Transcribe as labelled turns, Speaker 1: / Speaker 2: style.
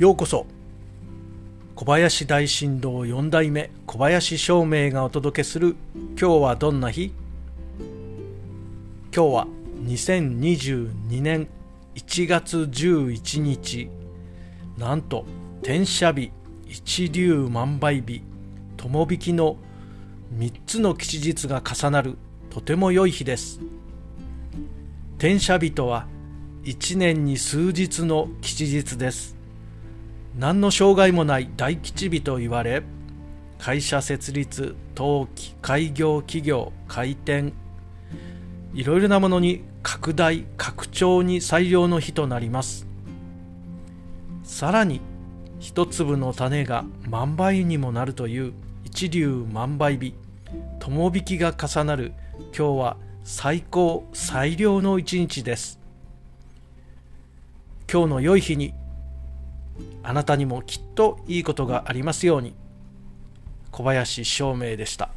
Speaker 1: ようこそ。小林大震動4代目小林照明がお届けする「今日はどんな日?」今日は2022年1月11日。なんと天赦日一粒万倍日友引きの3つの吉日が重なるとても良い日です。天赦日とは1年に数日の吉日です。何の障害もない大吉日と言われ会社設立登記開業企業開店いろいろなものに拡大拡張に最良の日となります。さらに一粒の種が万倍にもなるという一粒万倍日友引きが重なる今日は最高最良の一日です。今日の良い日にあなたにもきっといいことがありますように。小林照明でした。